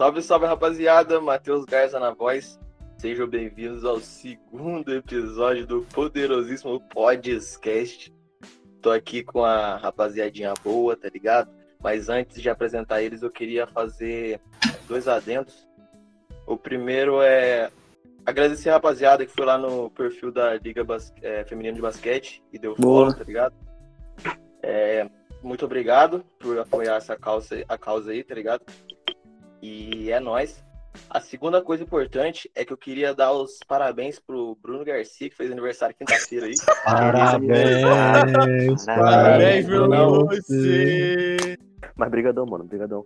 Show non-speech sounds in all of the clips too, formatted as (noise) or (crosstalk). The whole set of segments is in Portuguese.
Salve, salve, rapaziada. Matheus Garza na voz. Sejam bem-vindos ao segundo episódio do poderosíssimo Podcast. Tô aqui com a rapaziadinha boa, tá ligado? Mas antes de apresentar eles, eu queria fazer dois adendos. O primeiro é agradecer a rapaziada que foi lá no perfil da Liga Bas é, Feminina de Basquete e deu follow, tá ligado? É, muito obrigado por apoiar essa causa, a causa aí, tá ligado? E é nóis. A segunda coisa importante é que eu queria dar os parabéns pro Bruno Garcia, que fez aniversário quinta-feira aí. Parabéns, Parabéns, Bruno. Mas brigadão, mano, brigadão.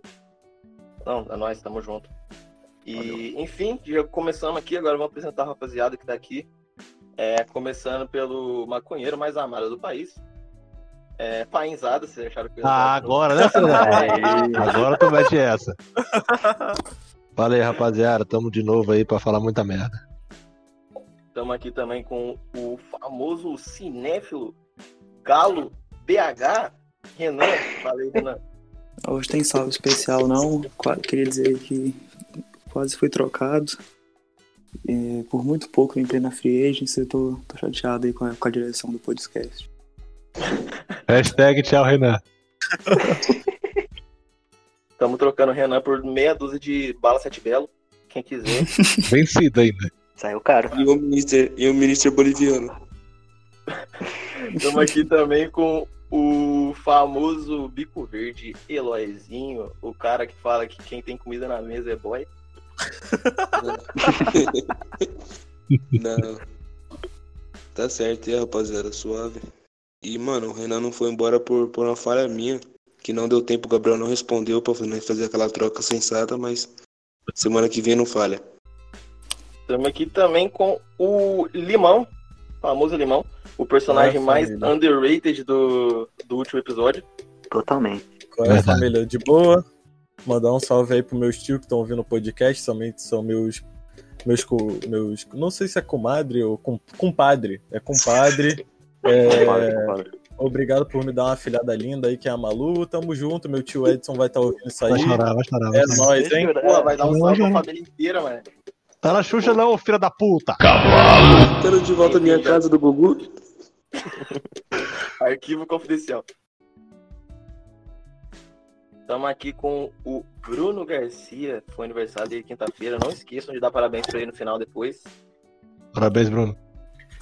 Não, é nóis, tamo junto. E, enfim, já começamos aqui, agora vamos apresentar a rapaziada que tá aqui. É, começando pelo maconheiro mais amado do país. É, Painzada, vocês acharam que eu Ah, agora, né, Fernando? (laughs) Agora tu mete essa. (laughs) Fala aí, rapaziada. Tamo de novo aí pra falar muita merda. Estamos aqui também com o famoso cinéfilo Galo BH, Renan. Falei, Renan. Hoje tem salve especial não. Queria dizer que quase fui trocado. É, por muito pouco eu entrei na Free Agency, eu tô, tô chateado aí com a, com a direção do podcast. Hashtag tchau, Renan. (laughs) Estamos trocando o Renan por meia dúzia de bala sete belo. Quem quiser. (laughs) Vencido ainda. Saiu caro. E o ministro, e o ministro boliviano. (laughs) Estamos aqui também com o famoso bico verde Eloizinho, o cara que fala que quem tem comida na mesa é boy. Não. Tá certo, e aí, rapaziada, suave. E, mano, o Renan não foi embora por, por uma falha minha, que não deu tempo, o Gabriel não respondeu pra fazer aquela troca sensata, mas semana que vem não falha. Estamos aqui também com o Limão, famoso Limão, o personagem mais família. underrated do, do último episódio. Totalmente. Qual é família de boa? Mandar um salve aí pro meus tios que estão ouvindo o podcast, somente são meus. Meus, meus. Não sei se é comadre ou com, compadre. É compadre. (laughs) É, obrigado por me dar uma afilhada linda aí, que é a Malu. Tamo junto. Meu tio Edson vai estar ouvindo isso Vai aí. chorar, vai chorar. Vai É chorar. nóis, hein? Pô, vai dar um salve pra família inteira, mano. Tá na Xuxa não, filha da puta. Quero de volta à minha casa do Gugu. (laughs) Arquivo confidencial. Estamos aqui com o Bruno Garcia, foi aniversário dele quinta-feira. Não esqueçam de dar parabéns pra ele no final depois. Parabéns, Bruno.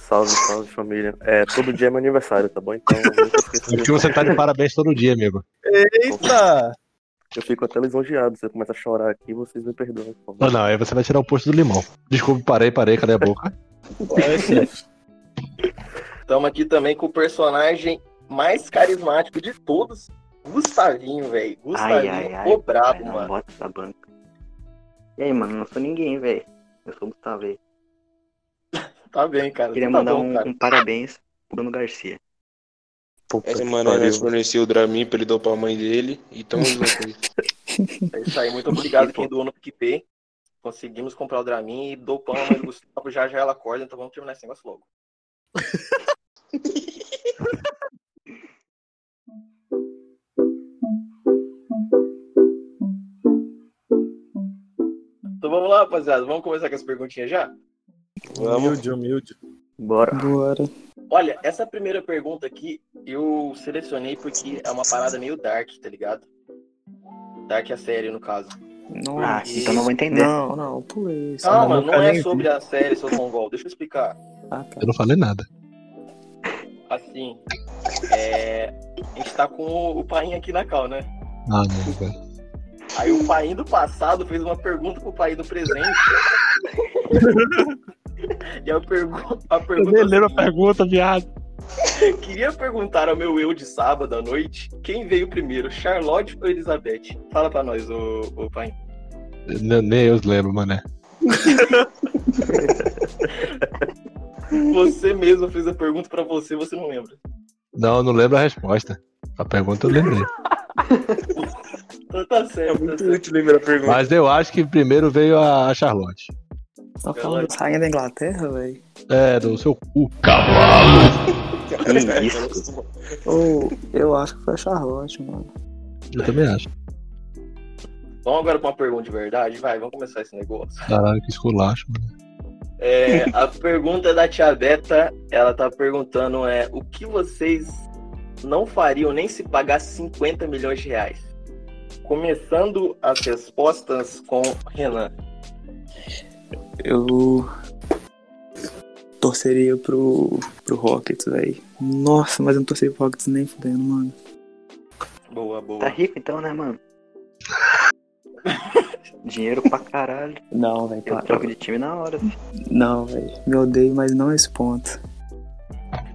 Salve, salve, família. É, todo dia é meu aniversário, tá bom? Então, que você tá de parabéns todo dia, amigo. Eita! Eu fico até lisonjeado. Se eu começar a chorar aqui, vocês me perdoam. por Não, favor. não, aí você vai tirar o posto do limão. Desculpa, parei, parei, cadê a boca? Estamos aqui também com o personagem mais carismático de todos, Gustavinho, velho. Gustavinho, ai, ai. o brabo, mano. Bota banca. E aí, mano, não sou ninguém, velho. Eu sou o Gustavo aí. Tá bem, cara. Queria tá mandar bom, um, cara. um parabéns pro Bruno Garcia. Puta Essa semana pariu. nós forneceu o Dramin pra ele dar pra mãe dele. E tamo (laughs) junto aí. É isso aí. Muito obrigado quem doou no PicPay. Conseguimos comprar o Dramin e dou pão a mãe do Gustavo. Já já ela acorda, então vamos terminar esse negócio logo. (laughs) Então vamos lá, rapaziada. Vamos começar com as perguntinhas já? Humilde, humilde. Bora. Bora. Olha, essa primeira pergunta aqui eu selecionei porque é uma parada meio dark, tá ligado? Dark é a série, no caso. Não, Ah, então não vou entender. não, não, pulei isso. Calma, nunca não é sobre a série, seu mongol. Deixa eu explicar. Ah, tá. Eu não falei nada. Assim, é... a gente tá com o painho aqui na cal, né? Ah, não, velho. Aí o painho do passado fez uma pergunta pro painho do presente. (laughs) e a, pergu... a pergunta é a pergunta, viado. (laughs) Queria perguntar ao meu eu de sábado à noite quem veio primeiro, Charlotte ou Elizabeth? Fala pra nós, ô, ô painho. Nem nem eu lembro, mané. (laughs) Você mesmo fez a pergunta pra você, você não lembra. Não, eu não lembro a resposta. A pergunta eu lembrei. Então (laughs) tá É certo, tá muito certo. útil lembrar a pergunta. Mas eu acho que primeiro veio a Charlotte. Tá falando da rainha da Inglaterra, velho? É, do seu cu. Que isso? Ou eu acho que foi a Charlotte, mano. Eu também acho. Vamos agora pra uma pergunta de verdade? Vai, vamos começar esse negócio. Caralho, que esculacho, mano. É, a pergunta da tia Beta, ela tá perguntando é o que vocês não fariam nem se pagasse 50 milhões de reais? Começando as respostas com Renan. Eu torceria pro, pro Rockets, velho. Nossa, mas eu não torceria pro Rockets nem fudendo, mano. Boa, boa. Tá rico então, né, mano? (laughs) Dinheiro pra caralho. Não, velho. Eu troco de time na hora. filho. Não, velho. Me odeio, mas não esse ponto.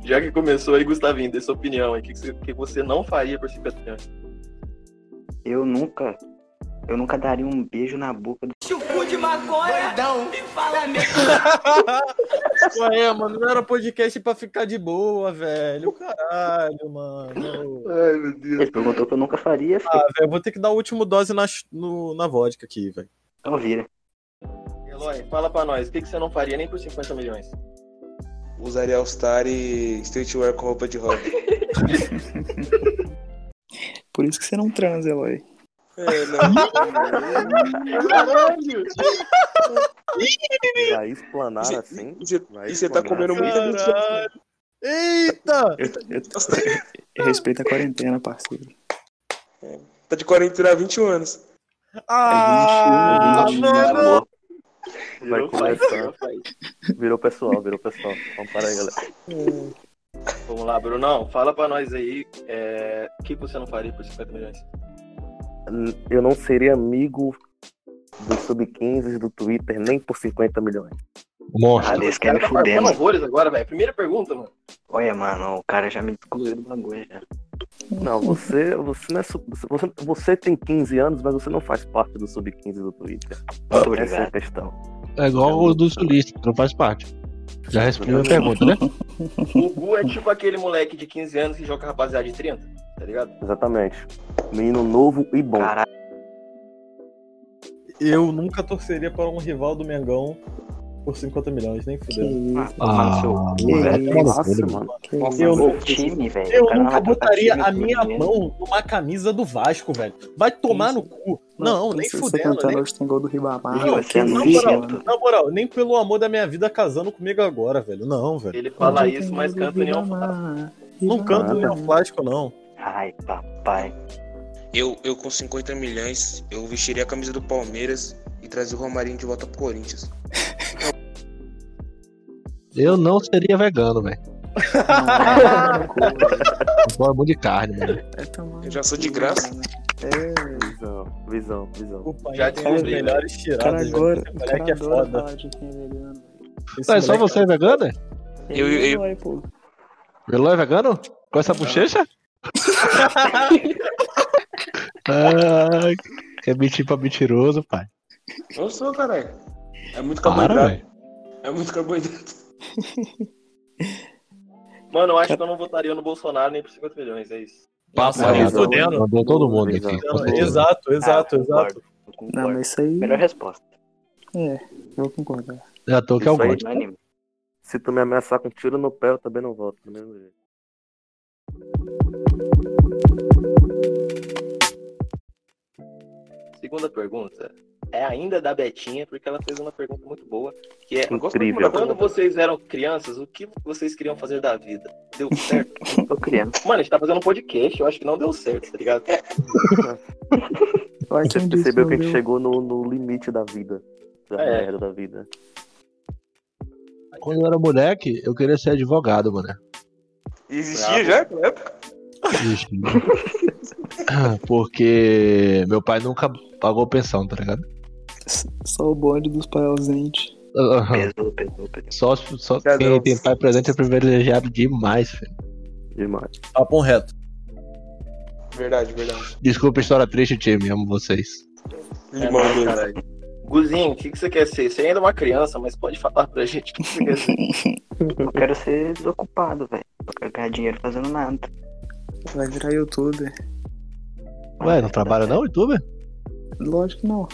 Já que começou aí, Gustavinho, dê sua opinião aí. O que, que você, que você não faria por 50 milhões? Eu nunca. Eu nunca daria um beijo na boca do. (laughs) Ué, mano, não era podcast pra ficar de boa, velho. Caralho, mano. Ai, meu Deus. Ele perguntou que eu nunca faria, filho. Ah, velho, eu vou ter que dar a última dose na, no- na vodka aqui, velho. Então vira. Eloy, fala pra nós, o que, que você não faria nem por 50 milhões? Usaria All-Star e streetwear com roupa de rock. (laughs) Por isso que você não transa, Eloy. É, não. Caralho! (laughs) Já explanar E assim. E você tá comendo muita gente. Caralho. Eita! Eu, eu, eu respeito a quarentena, parceiro. Tá de quarentena há 21 anos. Ah, É 20, mano! Vai começar. virou pessoal, virou pessoal. Vamos parar aí, galera. Vamos lá, Brunão, fala pra nós aí é, o que que você não faria por 50 milhões? Eu não seria amigo do Sub-15 do Twitter nem por 50 milhões. Monstro. Ah, desse quer me tá mano. horrores agora, velho. Primeira pergunta, mano. Olha, mano, o cara já me excluiu do bagulho já. Não, você, você não é sub, você, você tem 15 anos, mas você não faz parte do Sub-15 do Twitter. Muito Essa é a questão. É igual o do sulista, não faz parte. Já respondeu a pergunta, né? O Gu é tipo aquele moleque de 15 anos que joga rapaziada de 30, tá ligado? Exatamente. Menino novo e bom. Caralho, Eu nunca torceria para um rival do Mengão por 50 milhões, nem fudeu. isso, Ah, que velho. isso, Nossa, mano. Nossa, isso. Eu O nunca- time, velho. Eu não nunca tratar botaria a minha dinheiro. mão numa camisa do Vasco, velho. Vai tomar no cu. Não, nem fudendo. Hoje tem gol do Ribamar. Não, é isso, Na moral, na moral, nem pelo amor da minha vida casando comigo agora, velho. Não, velho. Ele fala Hoje isso, mas canta Ribamar, Não Ribamar. canto neoplástico, não. Ai, papai. Eu, eu com 50 milhões, eu vestiria a camisa do Palmeiras e trazia o Romarinho de volta pro Corinthians. Eu não seria vegano, velho. Velho. (laughs) Eu gosto muito de carne, mano. É tomar Eu já sou de graça. mano. É, Visão, visão, visão. O pai Já tem as descobri, melhores cara velho. agora, o cara é adora foda. quem é velho. Só você é vegano? é? Eu- eu- eu- Eloy, é vegano? Com essa bochecha? (laughs) ah, que é mentir pra mentiroso, pai. Eu sou, caralho. É muito Para, carboidrato. velho. É muito carboidrato. (laughs) Mano, eu acho que eu não votaria no Bolsonaro nem por 50 milhões, é isso. Nem visão, fudendo. Mandou todo mundo aqui. Exato, exato, Ah, exato. concordo, Não, concordo. mas isso aí. Melhor resposta. É, eu vou concordar. Já tô que é o aí. gosto. Unânime. Se tu me ameaçar com tiro no pé, eu também não volto, do mesmo jeito. Segunda pergunta é ainda da Betinha, porque ela fez uma pergunta muito boa, que é Incrível. quando vocês eram crianças, o que vocês queriam fazer da vida? Deu certo? (laughs) Tô criando. Mano, a gente tá fazendo um podcast, eu acho que não deu certo, tá ligado? (laughs) Vai, Você percebeu que a gente chegou no, no limite da vida. Da É. merda da vida. Quando eu era moleque, eu queria ser advogado, mano. Existia já época? Ixi. (laughs) Porque meu pai nunca pagou pensão, tá ligado? Só o bonde dos pais ausentes. Pesou, pesou, pesou. Só, só quem tem pai presente é privilegiado demais, filho. Demais. Papo reto. Verdade, verdade. Desculpa a história triste, time. Amo vocês. Limão caralho. Guzinho, o que, que você quer ser? Você ainda é uma criança, mas pode falar pra gente o que, que você quer ser. (laughs) Eu quero ser desocupado, velho. Eu quero ganhar dinheiro fazendo nada. Vai virar youtuber. Ué, não trabalha não, youtuber? Lógico que não.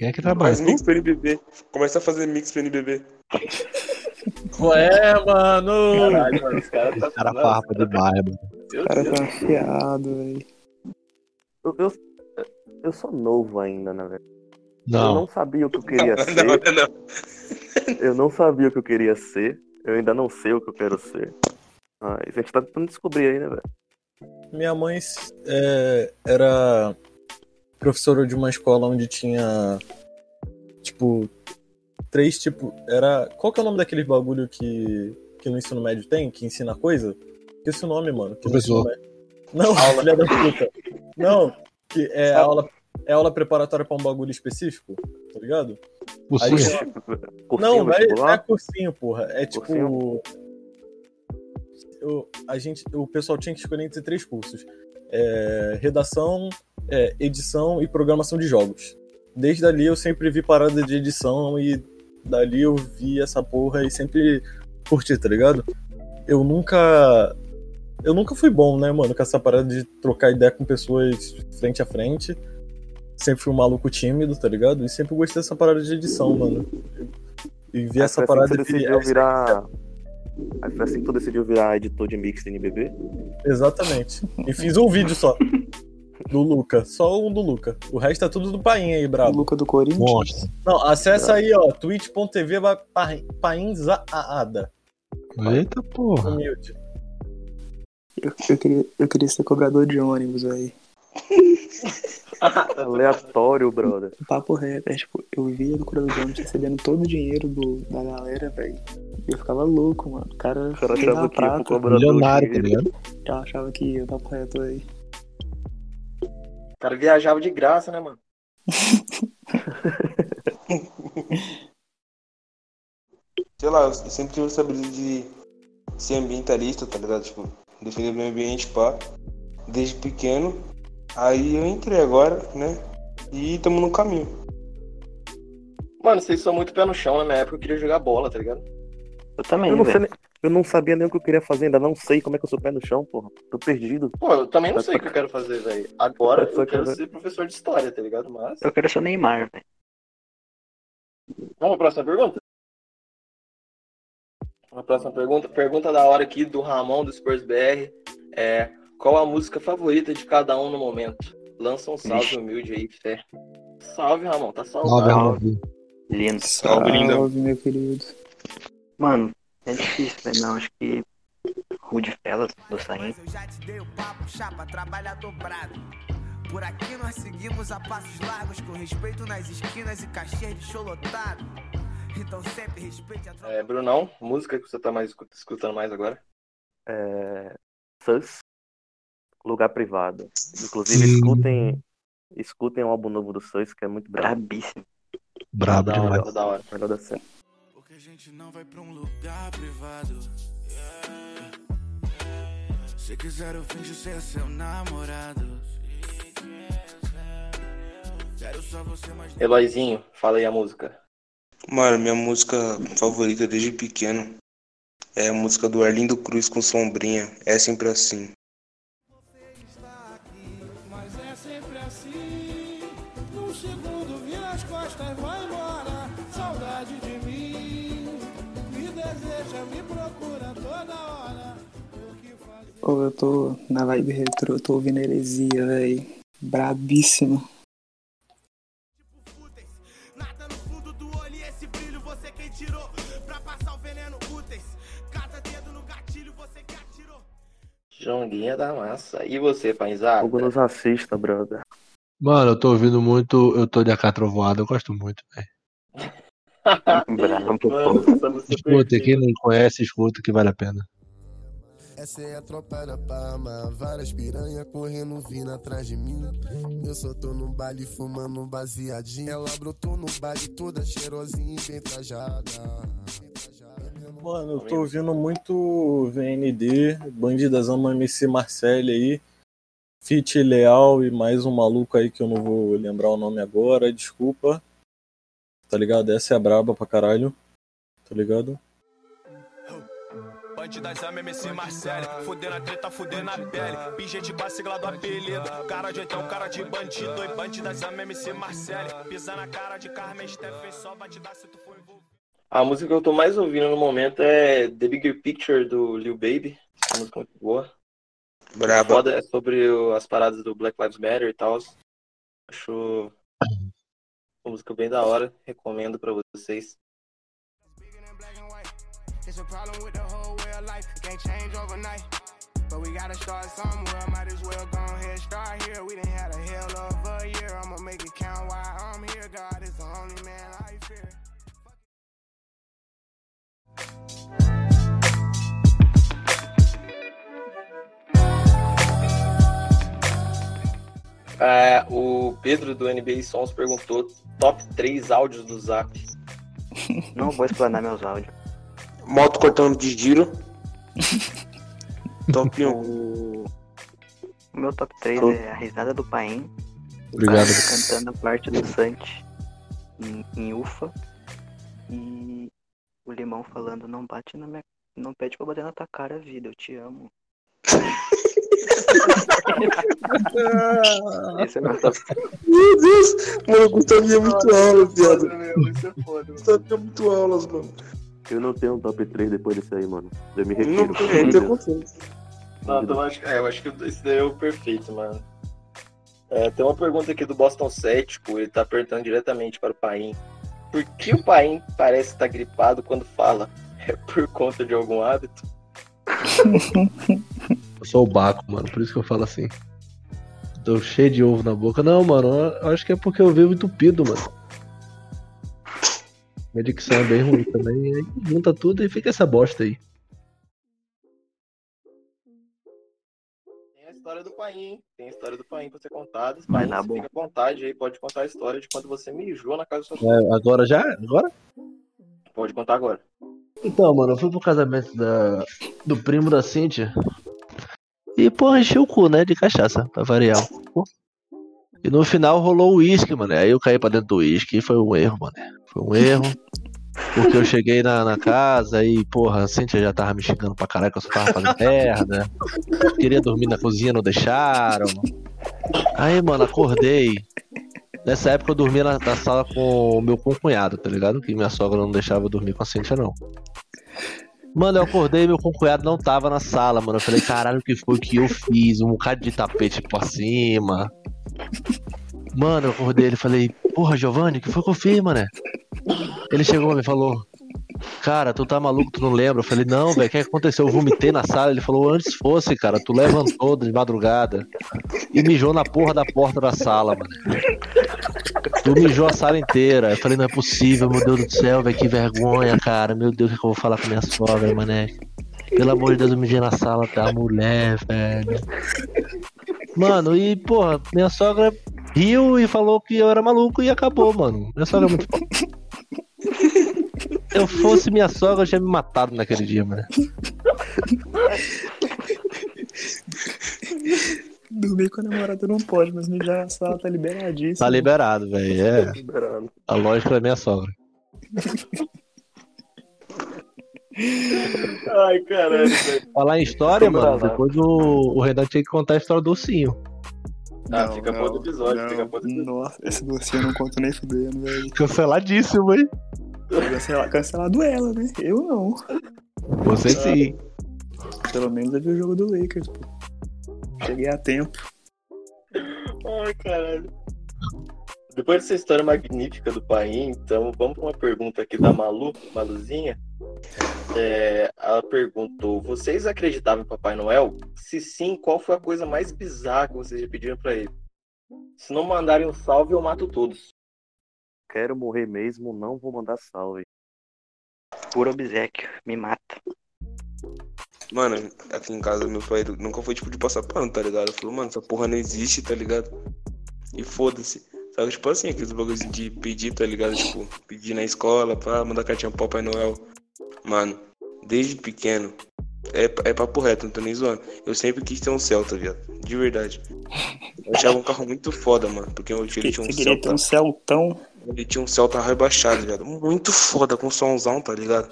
Quem é que trabalha? Faz mix pro NBB. Começa a fazer mix pro NBB. (laughs) Ué, mano. Caralho, mano, os caras tá Cara Nossa, farpa demais, mano. O cara tá afiado, velho. Eu, eu- eu sou novo ainda, velho? Eu Não. não sabia o que eu (laughs) queria Não, ser. não, não. Eu não sabia o que eu queria ser. Eu ainda não sei o que eu quero ser. Mas a gente tá tentando descobrir aí, né, velho? Minha mãe é, era professora de uma escola onde tinha, tipo, três tipos. Era. Qual que é o nome daquele bagulho que, que no ensino médio tem? Que ensina coisa? Esqueci o nome, mano. que Professor. Não, filha da puta. Não, que é aula, é aula preparatória pra um bagulho específico, tá ligado? Por Aí. Cursinho Não, é, não é cursinho, porra. É tipo. Cursinho? eu- a gente, o pessoal tinha que escolher entre três cursos: É, redação, é, edição e programação de jogos. Desde ali eu sempre vi parada de edição e dali eu vi essa porra e sempre curti, tá ligado? Eu nunca. Eu nunca fui bom, né, mano, com essa parada de trocar ideia com pessoas frente a frente. Sempre fui um maluco tímido, tá ligado? E sempre gostei dessa parada de edição, mano. E vi Aí essa parada de. decidiu virar. Aí foi assim que tu decidiu virar editor de mix de NBB? Exatamente. E fiz um vídeo só. Do Luca. Só um do Luca. O resto é tudo do Painha aí, O brabo. Luca do Corinthians. Monstro. Não, acessa aí, ó. twitch.tv painzaada. Eita porra. Humilde. Eu, eu queria, eu queria ser cobrador de ônibus, velho. (laughs) (laughs) Aleatório, brother. Papo reto, é tipo, eu via no de ônibus recebendo todo o dinheiro do, da galera, velho. E eu ficava louco, mano. O cara, O cara achava que prata. cobrador Milionário, tá de ligado? Eu achava que ia, papo reto aí. O cara viajava de graça, né, mano? (laughs) Sei lá, eu sempre tive essa brisa de ser ambientalista, tá ligado? Tipo, defender o meio ambiente, pá. Desde pequeno. Aí eu entrei agora, né? E tamo no caminho. Mano, vocês são muito pé no chão, na minha época eu queria jogar bola, tá ligado? Eu também, Eu não, nem- eu não sabia nem o que eu queria fazer, ainda não sei como é que eu sou pé no chão, porra. Tô perdido. Pô, eu também não sei o que eu quero fazer, velho. Agora eu que quero eu- ser professor de história, tá ligado? Mas. Eu quero ser o Neymar, velho. Vamos pra próxima pergunta? A próxima pergunta. Pergunta da hora aqui do Ramon do Spurs BR. É, qual a música favorita de cada um no momento? Lança um salve Vixe. humilde aí, fé. Salve, Ramon, tá Salve. Ramon. Lindo. Salve, lindão. Salve, meu querido. Mano, é difícil, velho. Não, acho que. Rude Fellas, do Saim. Eu já te dei o papo, chapa, trabalha dobrado. Por aqui nós seguimos a passos largos, com respeito nas esquinas e cachê de show lotado. Então sempre respeite a tropa. É, Brunão, música que você tá mais escu- escutando mais agora? É... Sus. Lugar privado. Inclusive, Sim. escutem. Escutem o álbum novo do Sus, que é muito brabo. Brabíssimo. Brabo hora, demais. tá da hora. Melhor da cena. Porque a gente não vai pra um lugar privado. Yeah. Se quiser eu finjo ser seu namorado. Eloizinho, fala aí a música. Mano, minha música favorita desde pequeno é a música do Arlindo Cruz com Sombrinha. É sempre assim. Fazer? Ô, eu tô na vibe retrô, tô ouvindo heresia, velho. Brabíssima. fúteis. Nada no fundo do olho e esse brilho você quem tirou. Pra passar o veneno úteis. Cada dedo no gatilho você que atirou. Jonguinha da massa. E você, Painzada? Hugo nos assista, brother. Mano, eu tô ouvindo muito. Eu tô de AK Trovoada, eu gosto muito, velho. (laughs) Pô. Escuta, quem não conhece, escuta que vale a pena. Essa é a tropa da Palma, várias piranha correndo vindo atrás de mim. Eu só tô no baile fumando um baseadinho. Ela brotou no baile toda cheirosinha e bem trajada. Mano, eu tô ouvindo muito VND, Bandidas Ama MC Marcelli aí, Fit Leal e mais um maluco aí que eu não vou lembrar o nome agora, desculpa. Tá ligado? Essa é a braba pra caralho. Tá ligado? Bandidas ama MC Marcele, fudendo a treta, fudendo a pele. Pingente com a sigla do apelido. Cara de oitão, cara de bandido. E bandidas ama MC Marcele. Pisa na cara de Carmen Steffen, só vai te dar se tu for envolvido. A música que eu tô mais ouvindo no momento é The Bigger Picture do Lil Baby. É uma música muito boa. Braba. Foda é sobre o- as paradas do Black Lives Matter e tal. Acho uma música bem da hora. Recomendo pra vocês. It's a problem with the whole life. Can't change overnight. But we gotta start somewhere. Might as well go ahead, start here. We done had a hell of a year. I'ma make it count while I'm here. God is the only man I fear. É, o Pedro do NBA Sons perguntou top 3 áudios do Zap. Não vou explanar meus áudios. Moto cortando de giro. (laughs) Top 1. O, meu top 3 Tô. é a risada do Paim. Obrigado. Cantando a parte do Santi em, em Ufa. E o Limão falando, não bate na minha. Não pede pra bater na tua cara, vida, eu te amo. (laughs) Esse é meu top Meu Deus! Mano, o Gustavo é muito aulas, viado. Isso é foda, Gustavo é muito aulas, mano. Eu não tenho um top 3 depois desse aí, mano. Eu me retiro. não tem condições. Não, então eu acho, é, eu acho que esse daí é o perfeito, mano. É, tem uma pergunta aqui do Boston Cético, ele tá perguntando diretamente para o Paim. Por que o Paim parece estar gripado quando fala? É por conta de algum hábito? Eu sou o Baco, mano, por isso que eu falo assim. Tô cheio de ovo na boca. Não, mano, eu acho que é porque eu vivo entupido, mano. Minha dicção é bem ruim também. Aí junta tudo e fica essa bosta aí. Tem a história do Paim, hein? Tem a história do Paim pra ser contada. Dar você bom. fica à vontade aí, pode contar a história de quando você mijou na casa do seu É, agora já? Agora? Pode contar agora. Então, mano, eu fui pro casamento da, do primo da Cintia. E, porra, enchi o cu, né? De cachaça, pra variar. E no final rolou o uísque, mano. Aí eu caí pra dentro do uísque e foi um erro, mano. Foi um erro. Porque eu cheguei na, na casa e, porra, a Cintia já tava me xingando pra caralho que eu só tava fazendo (laughs) merda. Queria dormir na cozinha, não deixaram. Aí, mano, acordei. Nessa época eu dormia na, na sala com o meu concunhado, tá ligado? Que minha sogra não deixava eu dormir com a Cintia, não. Mano, eu acordei e meu concunhado não tava na sala, mano. Eu falei, caralho, o que foi que eu fiz? Um bocado de tapete por cima. Mano, eu acordei ele falei, porra, Giovanni, o que foi que eu fiz, mané? Ele chegou e falou, cara, tu tá maluco, tu não lembra? Eu falei, não, velho, o que aconteceu? Eu vomitei na sala. Ele falou, antes fosse, cara, tu levantou de madrugada e mijou na porra da porta da sala, mano. Tu mijou a sala inteira. Eu falei, não é possível, meu Deus do céu, velho, que vergonha, cara. Meu Deus, o que, que eu vou falar com minha sogra, mané? Pelo amor de Deus, eu mijei na sala da mulher, velho. Mano, e, porra, minha sogra riu e falou que eu era maluco e acabou, mano. Minha sogra é muito. Se eu fosse minha sogra, eu tinha me matado naquele dia, mano. Dormir com a namorada não pode, mas mijar na sala tá liberadíssimo. Tá liberado, velho. É. Liberado. A lógica da minha sogra. (laughs) Ai, caralho, velho. Falar em história, mano, lá. depois o, o Renan tinha que contar a história do ursinho. Ah, fica pro outro episódio, fica pro outro episódio. Nossa, esse doce eu não conto nem fudendo, velho. Canceladíssimo, hein? Cancela, cancelado ela, né? Eu não. Você sim. Pelo menos eu vi o jogo do Lakers, pô. Cheguei a tempo. Ai, caralho. Depois dessa história magnífica do Paim, então vamos para uma pergunta aqui da Malu, Maluzinha. É, ela perguntou: Vocês acreditavam em Papai Noel? Se sim, qual foi a coisa mais bizarra que vocês já pediram para ele? Se não mandarem um salve, eu mato todos. Quero morrer mesmo, não vou mandar salve. Puro obsequio, me mata. Mano, aqui em casa meu pai nunca foi tipo de passar pano, tá ligado? Falou, mano, essa porra não existe, tá ligado? E foda-se. Sabe, tipo assim, aqueles bagulhos de pedir, tá ligado? Tipo, pedir na escola, pra mandar cartinha pro Papai Noel. Mano, desde pequeno, é, é papo reto, não tô nem zoando. Eu sempre quis ter um Celta, viado. De verdade. Eu achava um carro muito foda, mano. Porque meu tio ele tinha um Você queria ter Celta. um Celtão? Ele tinha um Celta rebaixado, viado. Muito foda, com somzão, tá ligado?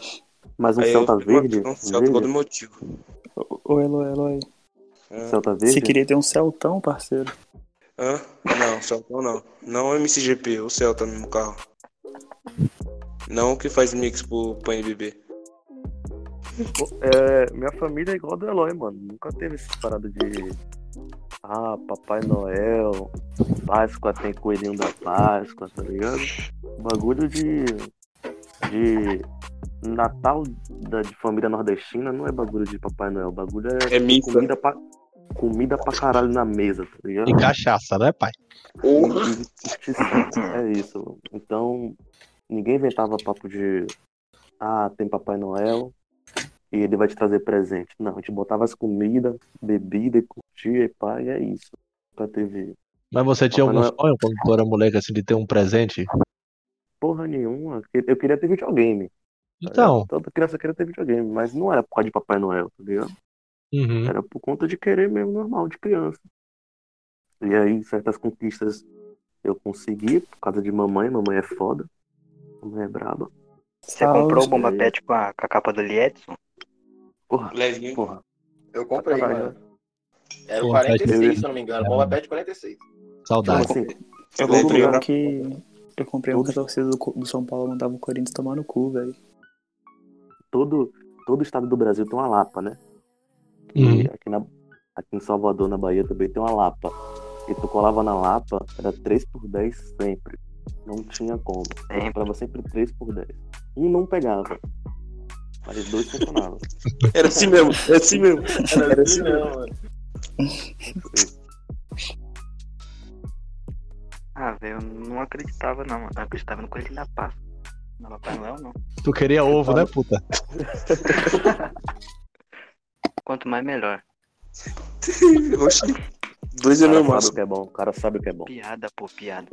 Mas um Aí Celta eu verde? um Celta igual do verde? meu tio. Ô, Eloy, Eloy. É. Celta Você verde? queria ter um Celtão, parceiro? Hã? Não, Celta não. Não o MCGP, o Celta mesmo carro. Não o que faz mix pro, pro NBB. É, minha família é igual a do Eloy, mano. Nunca teve essa parada de Ah, Papai Noel, Páscoa tem coelhinho da Páscoa, tá ligado? Bagulho de. de. Natal da, de família nordestina não é bagulho de Papai Noel, bagulho é, É missa. comida pra. Comida pra caralho na mesa, tá ligado? E cachaça, né, pai? É isso. Então, ninguém inventava papo de. Ah, tem Papai Noel e ele vai te trazer presente. Não, a gente botava as comidas, bebida e curtia e pá, e é isso. Nunca teve Mas você tinha Papai algum Noel- sonho quando tu era moleque assim de ter um presente? porra nenhuma. Eu queria ter videogame. Então? Toda criança queria ter videogame, mas não era por causa de Papai Noel, tá ligado? uhum. Era por conta de querer mesmo normal, de criança. E aí, certas conquistas eu consegui por causa de mamãe. Mamãe é foda. É braba. Você Salve, comprou o Bomba. Pet com a, com a capa do Liedson? Porra, Levinho. porra. Eu comprei, Caralho. mano. Era o Pô, 46, eu- se eu não me engano. Bomba Pet 46. Então, saudade. assim, Eu Levinho. comprei um que. Eu comprei um que a torcida do, São Paulo mandava o Corinthians tomar no cu, velho. todo, todo estado do Brasil tem uma Lapa, né? E aqui, na, aqui em Salvador, na Bahia, também tem uma Lapa. E tu colava na Lapa, era 3 por 10 sempre. Não tinha como. Sempre. comprava sempre 3 por 10. Um não pegava. Mas dois funcionavam. Era assim mesmo, era assim mesmo. (laughs) Era assim não, mano. Ah, velho, eu não acreditava não, mano. Eu acreditava no Coelhinho da Páscoa. Não, Papai Noel não. Tu queria ovo, né, puta? (laughs) Quanto mais melhor. Oxi. Dois é que é bom. O cara sabe o que é bom. Piada, pô, piada.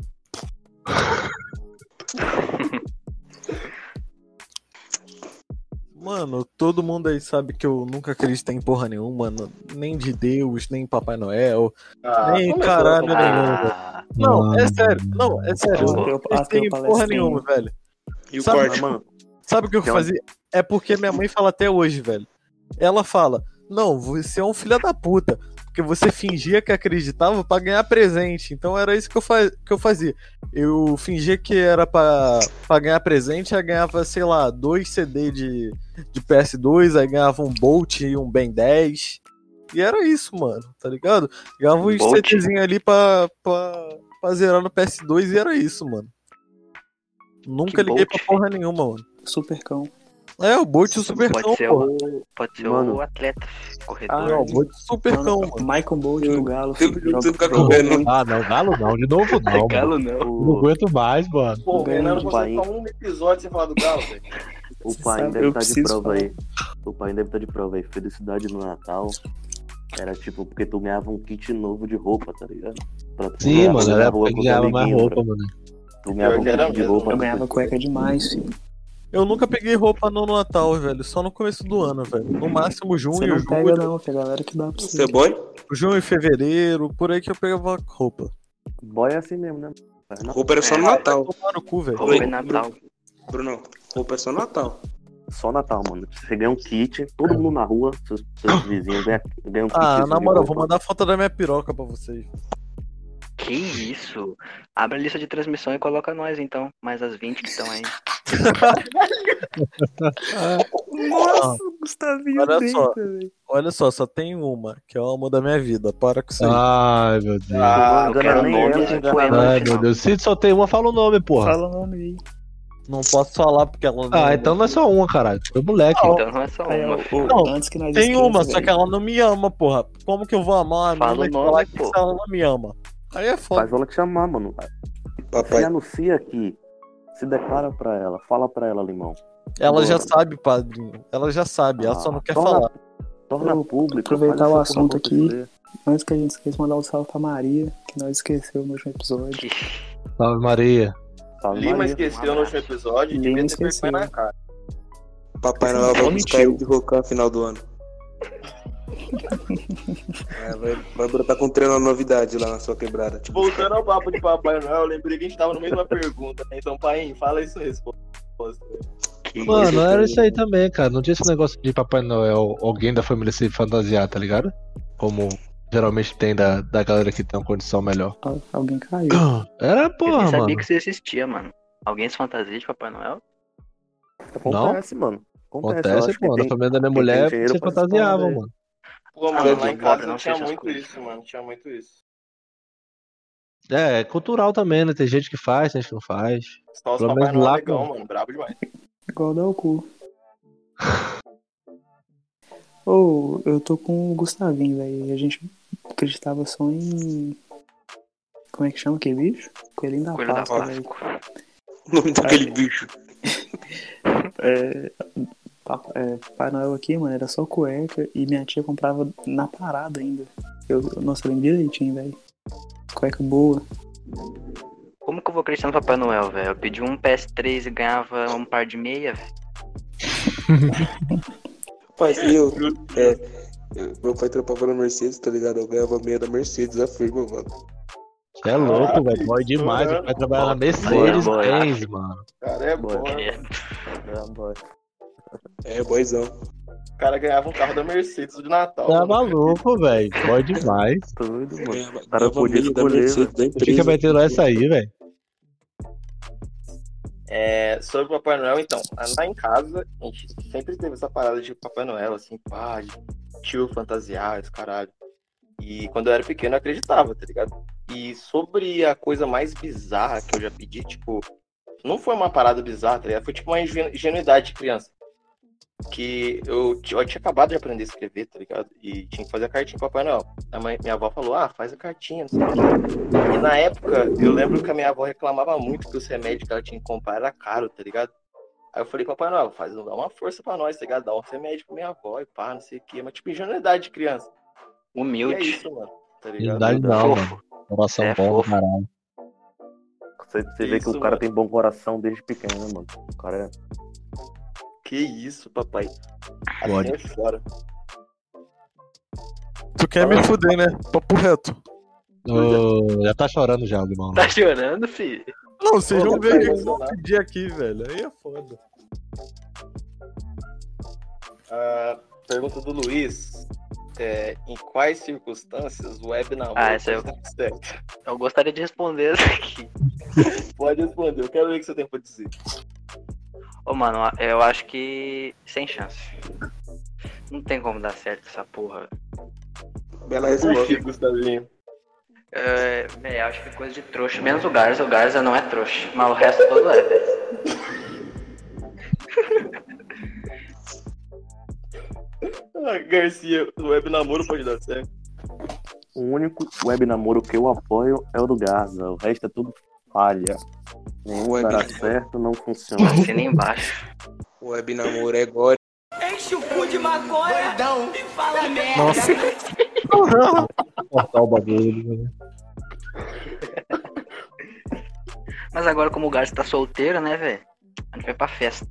Mano, todo mundo aí sabe que eu nunca acreditei em porra nenhuma, mano. Nem de Deus, nem em Papai Noel. Ah, Nem caralho nenhum. Ah, Não, é sério. Não, é sério. Eu não tem o- acreditei tem o em porra nenhuma, velho. E o Sabe- corte? mano, Sabe o que eu uma- fazia? É porque minha mãe fala até hoje, velho. Ela fala: Não, você é um filho da puta. Porque você fingia que acreditava pra ganhar presente. Então era isso que eu, fa que eu fazia. Eu fingia que era pra, pra ganhar presente, aí ganhava, sei lá, dois CD de, de PS2, aí ganhava um Bolt e um Ben 10. E era isso, mano, tá ligado? Ganhava uns Bolt? CDzinhos ali pra, pra, pra zerar no PS2 e era isso, mano. Nunca Que liguei Bolt? pra porra nenhuma, mano. Supercão. É, o Bolt e o Supercão, Pode ser porra. o, pode ser Mano. o atleta, corredor. Ah, Não, o Bolt e o Supercão, Mano, mano. Michael Bolt do Galo. Tem filho, que ficar joga comendo. muito. Ah, não, Galo não, de novo não, mano. Galo não. Não aguento mais, mano. Pô, o Renan de consegue pai. ficar um episódio sem falar do Galo, velho. o pai sabe, deve eu estar de preciso prova falar. aí. O pai deve estar de prova aí. Felicidade no Natal. Era tipo porque tu ganhava um kit novo de roupa, tá ligado? Pra tu Sim, mano, era porque ganhava mais roupa, bro. mano. Tu ganhava um kit de roupa. Eu pra ganhava cueca demais, filho. Eu nunca peguei roupa no Natal, velho. Só no começo do ano, velho. No máximo junho, Você não julho, pega, não, que a galera que dá pra Você você. é boy? junho e fevereiro, por aí que eu pegava roupa. Boy é assim mesmo, né? Roupa era só É. no Natal. Tomar no cu, velho. Roupa é Natal. Bruno, roupa é só Natal. Só Natal, mano. Você ganha um kit, todo mundo na rua, seus, seus vizinhos ganham ganha um kit. Ah, na moral, vou mandar foto da minha piroca pra vocês. Que isso? Abre a lista de transmissão e coloca nós então. Mais as 20 que estão aí. Nossa, o Gustavinho Olha deita, só. Olha só, só tem uma, que é o amor da minha vida. Para com isso aí. Ai, meu Deus. Ah, Não eu quero nem nome de não poema ela. Ai, meu. Deus. Se só tem uma, fala o nome, porra. Fala o nome aí. Não posso falar porque ela não. Ah, então não é só uma, caralho. Foi moleque. Então não é só uma. Não, antes que nós Tem esqueça, uma, só que ela não me ama, porra. Como que eu vou amar a Fala o nome, falar que pô. ela não me ama? Aí é foda. Faz ela te chamar, mano. Se Papai. anuncia aqui. Se declara pra ela. Fala pra ela, Limão. Ela já Bora. sabe, padrinho. Ela já sabe, ela só não Ah, quer torna- falar. Torna Eu- público. aproveitar o assunto aqui. Antes que a gente esqueça, mandar um salve pra Maria, que nós esqueceu no último episódio. Salve, Maria. Salve, Lima Maria. esqueceu no último episódio e devia ter esqueceu. na cara. Papai Noel vai buscar ele de rocar no final do ano. (laughs) É, vai, vai brotar com treino novidade lá na sua quebrada. Tipo, Voltando ao papo de Papai Noel, eu lembrei que a gente tava no meio da pergunta, né? Então, pai, fala isso resposta. Mano, era isso aí também, cara. Não tinha esse negócio de Papai Noel, alguém da família se fantasiar, tá ligado? Como geralmente tem da, da galera que tem uma condição melhor. Al- Alguém caiu. (clears throat) Era Eu porra, nem sabia mano. que isso existia, mano. Alguém se fantasia de Papai Noel? Acontece, mano. Acontece, eu Acontece, pô. Na família da minha mulher se aí. mano. Pô, Ah, mano, lá em casa não tinha muito coisas. isso, mano. Tinha muito isso. É, é cultural também, né? Tem gente que faz, tem gente que não faz. Só os Pelo Papai menos lá, negão, pô. mano. Brabo demais. Igual dar o cu. (laughs) Ou eu tô com o Gustavinho, velho. A gente acreditava só em. Como é que chama aquele bicho? Coelhinho da Coelho da Páscoa, velho. Páscoa. (laughs) O nome daquele bicho. (laughs) É, é, Papai Noel aqui, mano, era só cueca e minha tia comprava na parada ainda. Eu, nossa, eu lembro direitinho, velho. Cueca boa. Como que eu vou acreditar no Papai Noel, velho? Eu pedi um PS3 e ganhava um par de meia, velho. (laughs) Pai, eu, é, eu- meu pai trampava na Mercedes, tá ligado? Eu ganhava meia da Mercedes, afirma, mano. Você é louco, velho. Boy demais. Vai trabalhar na Mercedes boy. Benz, mano. Cara, é Boa. bom. É. É, boy. (laughs) É, boizão. O cara ganhava um carro da Mercedes de Natal. Tá maluco, velho. Boy demais. (laughs) Tudo, mano. O cara podia escolher, Fica metendo essa aí, velho. É, sobre o Papai Noel, então, lá em casa, a gente sempre teve essa parada de Papai Noel, assim, pá, tio fantasiar, esse caralho. E quando eu era pequeno, eu acreditava, tá ligado? E sobre a coisa mais bizarra que eu já pedi, tipo, não foi uma parada bizarra, tá ligado? Foi tipo uma ingenu- ingenuidade de criança. Que eu, eu tinha acabado de aprender a escrever, tá ligado? E tinha que fazer a cartinha pro Papai Noel. A mãe, minha avó falou, ah, faz a cartinha, não sei o quê. E na época, eu lembro que a minha avó reclamava muito que os remédios que ela tinha que comprar era caro, tá ligado? Aí eu falei, Papai Noel, faz, dá uma força pra nós, tá ligado? Dá um remédio pra minha avó e pá, não sei o quê. Mas tipo, ingenuidade de criança. E é Humilde. isso, mano. Tá ligado? Não não, Fofo. mano. Coração É bom, fofo. caralho. Você, você vê que Isso, o cara mano. tem bom coração desde pequeno, né, mano? O cara é. Que isso, papai. Pode. é fora. Tu quer me fuder, né? Papo reto. Ô, já tá chorando já, Guimão. Tá chorando, filho? Não, vocês vão ver o que eu vou pedir aqui, velho. Aí é foda. Ah, pergunta do Luiz. É, em quais circunstâncias o web namoro Ah, essa eu- certo? Eu gostaria de responder essa aqui. Pode responder, eu quero ver o que você tem pra dizer. Ô, mano, eu acho que. Sem chance. Não tem como dar certo essa porra. Bela resposta. Gustavinho? É, véi, acho que é coisa de trouxa. Menos o Garza. O Garza não é trouxa. Mas o resto todo é. (laughs) Ah, Garcia, o web namoro pode dar certo. O único web namoro que eu apoio é o do Garza. O resto é tudo falha. Nenhum Web dará namoro. certo, não funciona. Assina embaixo. Web namoro é gore. Enche o cu de maconha e fala merda. Nossa. (laughs) Cortar o bagulho. né? Mas agora, como o Garza tá solteiro, né, velho? A gente vai pra festa.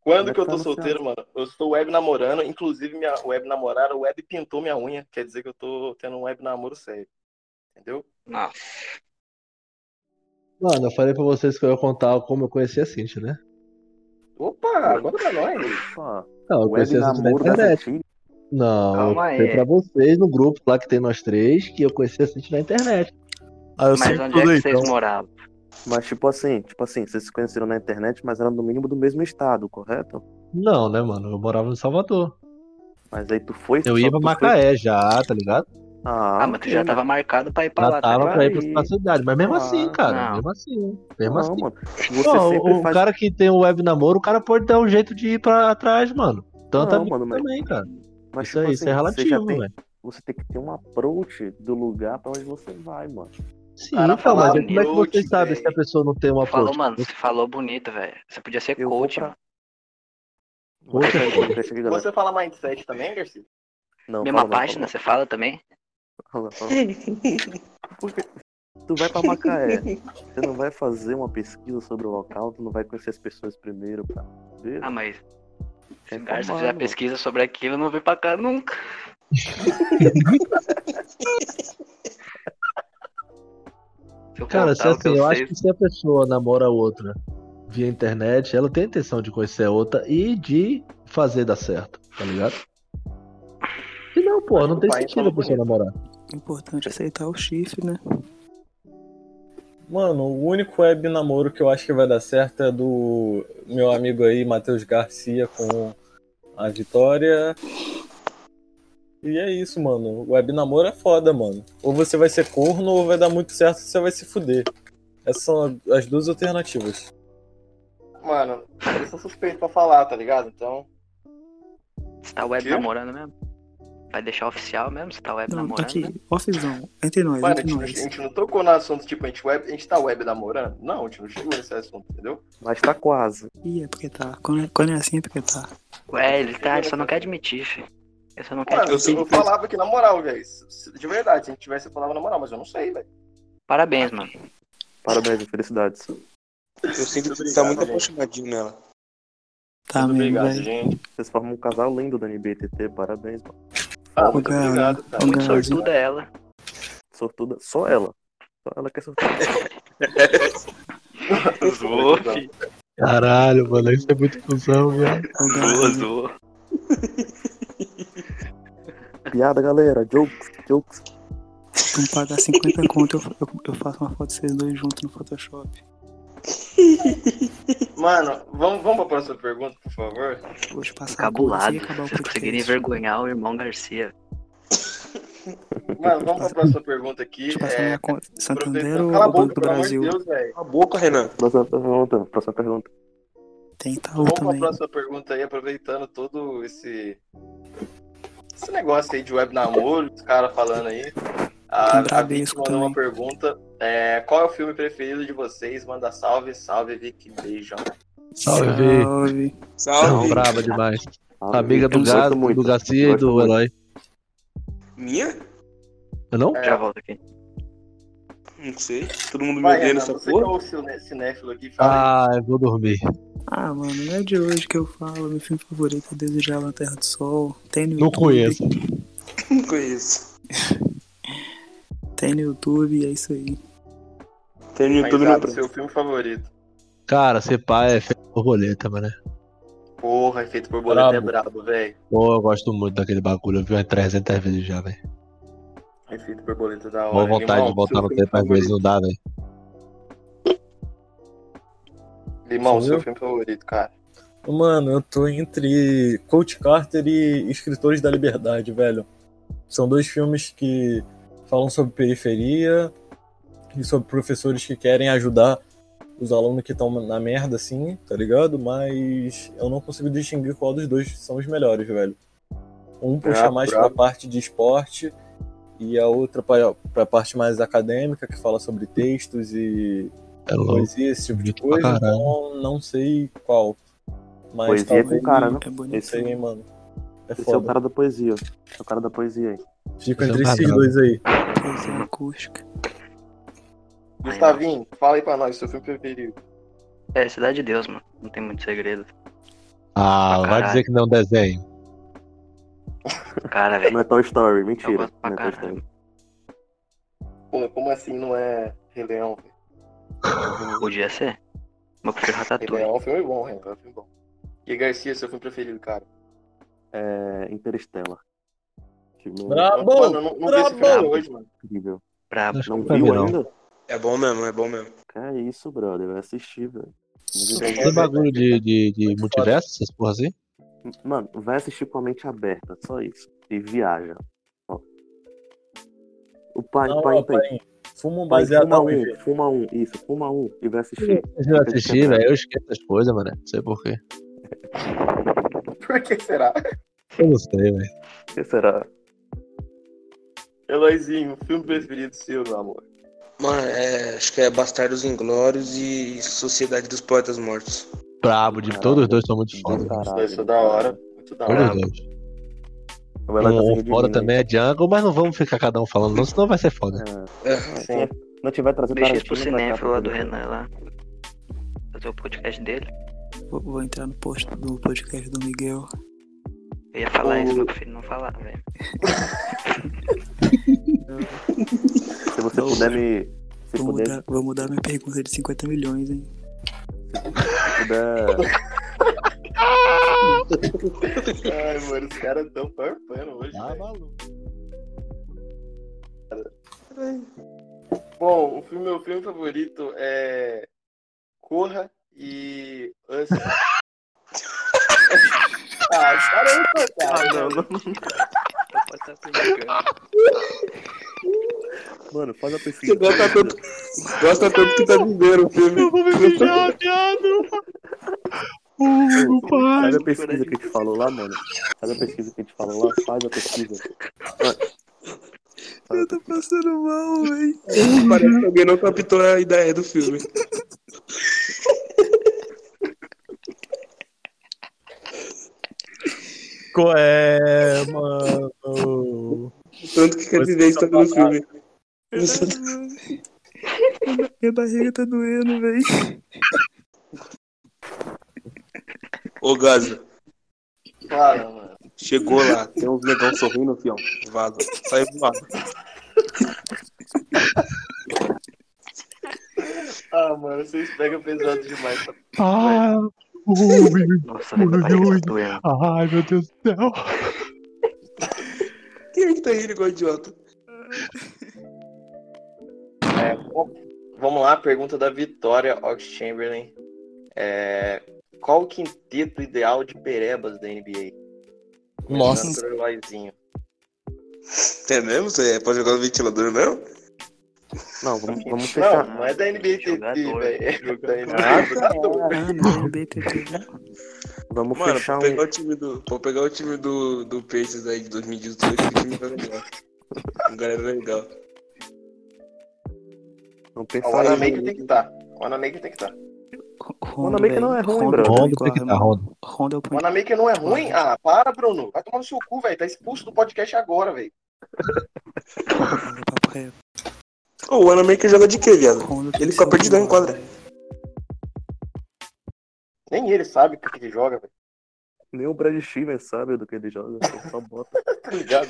Quando que eu tô solteiro, mano? Eu estou web namorando, inclusive minha web namorada, web pintou minha unha. Quer dizer que eu tô tendo um web namoro sério. Entendeu? Nossa. Mano, eu falei pra vocês que eu ia contar como eu conheci a Cintia, né? Opa, conta nós. Opa, Não, eu web conheci a Cintia na internet. Não, Calma eu aí. pra vocês no grupo lá que tem nós três que eu conheci a Cintia na internet. Ah, eu Mas onde é que aí, vocês então. moravam? Mas tipo assim, tipo assim, vocês se conheceram na internet, mas eram no mínimo do mesmo estado, correto? Não, né, mano? Eu morava em Salvador. Mas aí tu foi. Eu ia pra tu foi- Macaé já, tá ligado? Ah, Ah, mas tu já tava marcado pra ir pra Já lá, tá tava pra ir pra cidade. Mas mesmo Ah, assim, cara. não. Mesmo assim. Mesmo Não, assim. mano. Você Pô, o, faz. cara que tem o web namoro, o cara pode dar um jeito de ir pra trás, mano. Tanto Não, mano, mas- também, cara. Mas, Isso, tipo aí, isso é assim, você já relativo, tem- velho. Você tem que ter um approach do lugar pra onde você vai, mano. Sim, Cara, falar mas como é que vocês sabem velho. se a pessoa não tem um Falou, approach? mano, você falou bonito, velho. Você podia ser Eu coach, pra- mano. Você fala mindset também, Garcia? Não, Mesma fala não, página, você fala também? Fala não, fala não. (laughs) Porque tu vai pra Macaé, (laughs) você não vai fazer uma pesquisa sobre o local, tu não vai conhecer as pessoas primeiro pra ver. Ah, mas se É o Garza informado, fizer pesquisa sobre aquilo, não vem pra cá nunca. (laughs) Se eu Cara, se o assim, eu acho sei- que se a pessoa namora outra via internet, ela tem a intenção de conhecer a outra e de fazer dar certo, tá ligado? E não, pô, não tem sentido a fala pessoa namorar. O importante aceitar o chifre, né? Mano, o único web namoro que eu acho que vai dar certo é do meu amigo aí, Matheus Garcia, com a Vitória. E é isso, mano. Web namoro é foda, mano. Ou você vai ser corno ou vai dar muito certo você vai se fuder. Essas são as duas alternativas. Mano, eu sou suspeito pra falar, tá ligado? Então. Você tá web namorando mesmo? Vai deixar oficial mesmo? Você tá web Não, namorando aqui, mesmo? offzão. Entre nós, Mano, a entre gente, a nós. gente não tocou no assunto, tipo, a gente, web, a gente tá web namorando? Não, a gente não chegou nesse assunto, entendeu? Mas tá quase. Ih, é porque tá. Quando é, quando é assim é porque tá. Ué, ele tá, ele só não quer admitir, filho. Ele só não quer Mano, admitir. eu, eu falava que na moral, velho. De verdade, se a gente tivesse, eu falava na moral, mas eu não sei, velho. Parabéns, mano. Parabéns e felicidades. Eu sinto que você tá muito apaixonadinho nela. Tá Muito mesmo, obrigado, velho. gente. Vocês formam um casal lindo da NBTT, parabéns, mano. Ah, muito cara, obrigado, cara. Muito sortuda é ela. Sortuda, só ela. Só ela que é sortuda. (laughs) Zoou, filho. Caralho, mano, isso é muito cuzão, velho. Zoou, zoou. (laughs) Piada, galera. Jokes, jokes. Se tu pagar 50 conto, eu, eu, eu faço uma foto de vocês dois juntos no Photoshop. (laughs) Mano, vamos, vamos pra próxima pergunta, por favor. Te passar Encabulado. a cor, assim, acabar o Vocês conseguirem envergonhar o irmão Garcia. Mano, vamos pra próxima pergunta aqui. Deixa eu passar É, minha conta. Santander ou Cala a Banco boca, do de Brasil? Deus, velho. Cala a boca, Renan. Próxima pergunta, próxima pergunta. Tem Itaú Vamos pra também. próxima pergunta aí, aproveitando todo esse. Esse negócio aí de web namoro, os caras falando aí. A, a mandou uma pergunta. É, qual é o filme preferido de vocês? Manda salve, salve, Vicky. Beijão. Salve, Vi. Salve. Não, Salve. braba demais. Ah, Amiga do Gato, muito. do Garcia e do muito. Herói. Minha? Eu não? É. Já volto aqui. Não sei. Todo mundo me Vai, odeia nessa você que é porra. o cinéfilo aqui, fala Ah, eu vou dormir. Ah, mano, não é de hoje que eu falo. Meu filme favorito é Desejar a Terra do Sol. Tem no Não YouTube. conheço. (laughs) Não conheço. Tem no YouTube e é isso aí. Tem no. YouTube no Brasil. seu filme favorito. Cara, ser pai é feito por borboleta, mano. Porra, efeito borboleta é Brabo. brabo, velho. Pô, eu gosto muito daquele bagulho. Eu vi umas 300 vezes já, velho. Efeito borboleta da hora. Boa vontade Limão, de voltar no tempo, às vezes não dá, velho. Limão, Sou seu eu? filme favorito, cara. Mano, eu tô entre Coach Carter e Escritores da Liberdade, velho. São dois filmes que falam sobre periferia e sobre professores que querem ajudar os alunos que estão na merda, assim, tá ligado? Mas eu não consigo distinguir qual dos dois são os melhores, velho. Um puxa Brabo, mais brabo. pra parte de esporte e a outra pra, pra parte mais acadêmica, que fala sobre textos e É poesia, esse tipo de coisa. Então, não sei qual. Mas Poesia é com talvez- o cara, né? É bonito. não sei, hein, mano. É Esse é o foda. cara da poesia. É o cara da poesia aí. Fico Esse é entre esses dois aí. Poesia acústica. Gustavinho, fala aí pra nós, seu filme preferido. É, Cidade de Deus, mano. Não tem muito segredo. Ah, Pra vai dizer que não é um desenho. Cara, velho. Não é Toy Story, mentira. Não é Toy. Story. Pô, como assim não é Rei Leão, velho? (laughs) Podia ser. Mas eu prefiro Rei Ratatouille. Leão é um filme bom, Renan, é um filme bom. E Garcia, seu filme preferido, cara? É Interstellar. Filme Brabo! Mano, não, não vi esse filme brabo. até hoje, mano. incrível. Brabo. Não vi, viu não. É bom mesmo, é bom mesmo. Que é isso, brother. Vai assistir, velho. Tem bagulho de, de, de multiverso, essas porra assim? Mano, vai assistir com a mente aberta, só isso. E viaja. Ó. O pai, Não, pai, ó, pai, pai, Fuma um pai, baseado fuma um, fuma um, isso, fuma um e vai assistir. Se eu assistir, velho, eu esqueço as coisas, mano. Não sei porquê. Por que será? Eu não sei, velho. O que será? Eloizinho, filme preferido seu, meu amor. Mano, é, acho que é Bastardos Inglórios e Sociedade dos Poetas Mortos. Brabo, de todos os dois são muito Do foda. caralho. São da hora. Muito da Todos hora. tá Um, um redimindo foda também é Jungle, mas não vamos ficar cada um falando, não, senão vai ser foda. É, É, Sim. se não tiver trazido Deixa isso pro cinéfilo lá do ficar pra Renan lá. Fazer o podcast dele. Vou, vou entrar no post do podcast do Miguel. Eu ia falar O- isso, mas eu prefiro não falar, velho. (laughs) Se você puder me. Se Vou puder, mudar, vou mudar minha pergunta de 50 milhões, hein? se puder. Ai, mano, os caras tão farpando hoje. Velho. maluco. Bom, o filme, meu filme favorito é Corra e Us. (laughs) ah, para aí, Ah, cara. não, não. tá brincando. (laughs) Mano, faz a pesquisa. Você gosta tanto, gosta tanto que tá vivendo o filme. Eu vou me mijar, viado. Uh. Faz a pesquisa que a gente falou lá, mano. Faz a pesquisa que a gente falou lá, faz a pesquisa. Eu tô passando mal, velho. Parece que alguém não captou a ideia do filme. Qual é, mano? Tanto que quer viver a história do filme. Minha barriga tá doendo, velho. Ô, Gaza, Fala, mano. chegou lá. Tem uns negão sorrindo, fião. Vaza. Sai voado. Ah, mano, vocês pegam pesado demais. Tá? Ah, ui, Nossa, ui. tá. Ai, meu Deus do céu. Quem é que tá rindo igual idiota? É, vamos lá, pergunta da Vitória Ox Chamberlain. É, qual o quinteto ideal de perebas da NBA? Nossa. É mesmo? Você pode jogar no ventilador mesmo? Não, vamos, (laughs) vamos Não, fechar. não é da NBA TT, Jogador. velho. É (laughs) da NBA. Ah, não, BTT. Vamos Mano, fechar um. pegar o time do. Pra pegar o time do, do Pacers aí de 2018, o time vai legal. (laughs) Um galera legal. Vamos O pensar Wanamaker tem que estar. O Wanamaker tem que estar. O Wanamaker não é ruim, bro. Rondo tem que estar, Rondo. Honda é o O Wanamaker não é ruim? Ah, para, Bruno. Vai tomar no seu cu, velho. Tá expulso do podcast agora, velho. Ô, o Wanamaker joga de quê, viado? Honda Ele fica ser perdidão em o quadra. Nem ele sabe o que ele joga, velho. Nem o Brad Steven sabe do que ele joga. Só bota. (laughs) Tá ligado?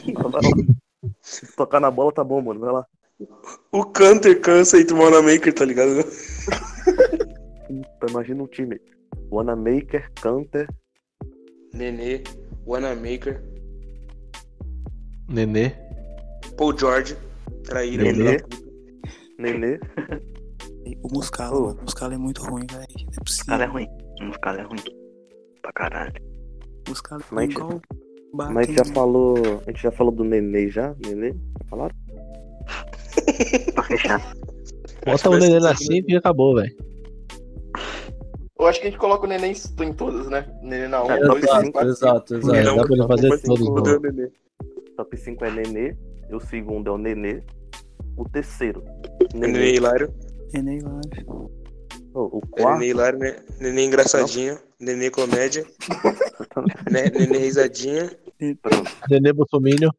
Se tocar na bola, tá bom, mano. Vai lá. O Canter cansa aí do Wanamaker, tá ligado? Puta, imagina um time. Wanamaker, Canter. Nenê, Wanamaker, Nenê. Paul George, traíra. Nenê. Nenê. O Muscala, mano. O Muscala é muito ruim, velho. É O cara é ruim. O cara é ruim. Pra caralho. O Muscala é Mas- igual Mas a gente já falou. A gente já falou do Nenê já? Nenê? Falaram? Pra fechar. Bota o Nenê na 5 e acabou, velho. Eu acho que a gente coloca o Neném em todas, né? Neném na 1, É, 2, tá 3, 4. Exato, exato. Não, Dá pra ele fazer todos, o mano. Nenê. Top 5 é Nenê. O segundo é o Nenê. O terceiro. Nenê Nenê. Hilário. Neném Live. Ô, o É quarto. Nenê Hilário, né? Nenê engraçadinho. Nenê comédia. né? Nenê risadinha. Nenê Bolsominion.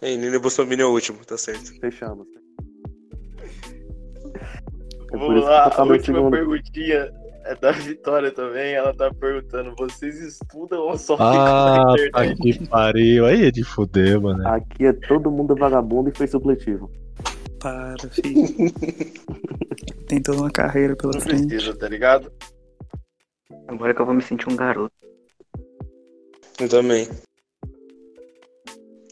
Nenê Bolsonaro é o último, tá certo. Fechamos. É Vamos lá, a no última segundo. perguntinha é da Vitória também. Ela tá perguntando: vocês estudam ou só Ah, ficam na internet? que pariu. Aí é de fuder, mano. Aqui é todo mundo vagabundo e fez supletivo. Para, filho. (laughs) Tem toda uma carreira pela Não frente. precisa, tá ligado? Agora que eu vou me sentir um garoto. Eu também.